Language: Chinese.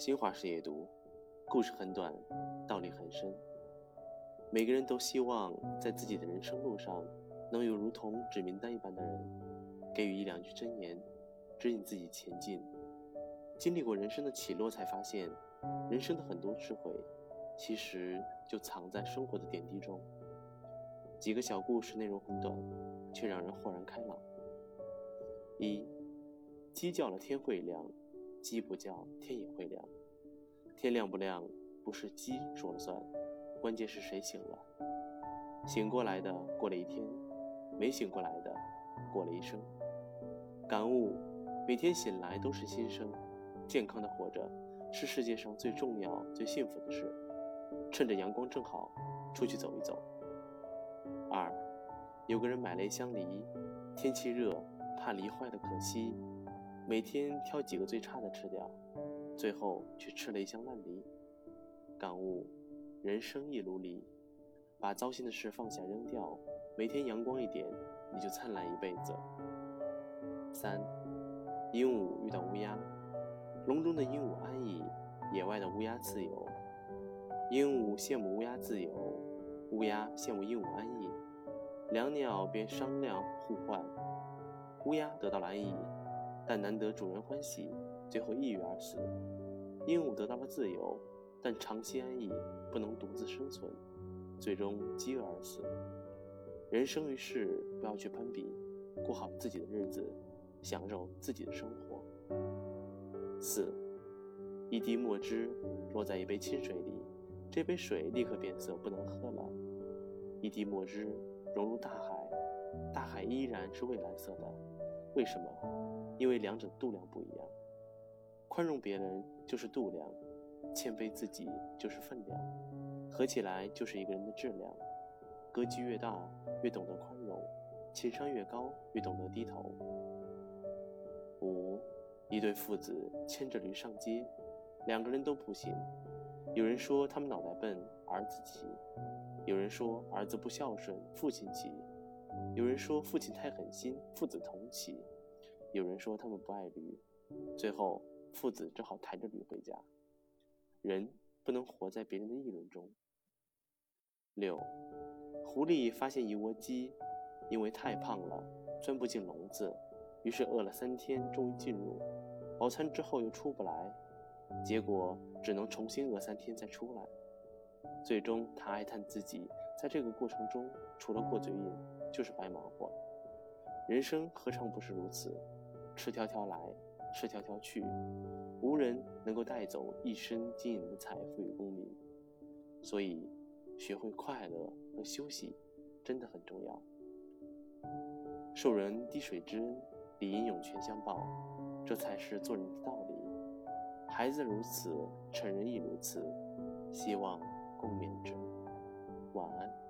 新华社也读，故事很短，道理很深。每个人都希望在自己的人生路上，能有如同指名单一般的人，给予一两句真言，指引自己前进。经历过人生的起落，才发现，人生的很多智慧，其实就藏在生活的点滴中。几个小故事，内容很短，却让人豁然开朗。一，鸡叫了天会亮，鸡不叫天也会亮。天亮不亮不是鸡说了算，关键是谁醒了。醒过来的过了一天，没醒过来的过了一生。感悟：每天醒来都是新生，健康的活着是世界上最重要、最幸福的事。趁着阳光正好，出去走一走。二，有个人买了一箱梨，天气热，怕梨坏的可惜，每天挑几个最差的吃掉。最后却吃了一箱烂梨，感悟：人生一如梨，把糟心的事放下扔掉，每天阳光一点，你就灿烂一辈子。三，鹦鹉遇到乌鸦，笼中的鹦鹉安逸，野外的乌鸦自由。鹦鹉羡慕乌鸦自由，乌鸦羡慕鹦鹉安逸，两鸟便商量互换。乌鸦得到了安逸，但难得主人欢喜。最后抑郁而死，鹦鹉得到了自由，但长期安逸不能独自生存，最终饥饿而死。人生于世，不要去攀比，过好自己的日子，享受自己的生活。四，一滴墨汁落在一杯清水里，这杯水立刻变色，不能喝了。一滴墨汁融入大海，大海依然是蔚蓝色的。为什么？因为两者度量不一样。宽容别人就是度量，谦卑自己就是分量，合起来就是一个人的质量。格局越大，越懂得宽容；情商越高，越懂得低头。五，一对父子牵着驴上街，两个人都不行。有人说他们脑袋笨，儿子急；有人说儿子不孝顺，父亲急；有人说父亲太狠心，父子同气；有人说他们不爱驴。最后。父子只好抬着驴回家。人不能活在别人的议论中。六，狐狸发现一窝鸡，因为太胖了，钻不进笼子，于是饿了三天，终于进入。饱餐之后又出不来，结果只能重新饿三天再出来。最终，他哀叹自己在这个过程中，除了过嘴瘾，就是白忙活。人生何尝不是如此？赤条条来。赤条条去，无人能够带走一生经营的财富与功名，所以学会快乐和休息真的很重要。受人滴水之恩，理应涌泉相报，这才是做人的道理。孩子如此，成人亦如此，希望共勉之。晚安。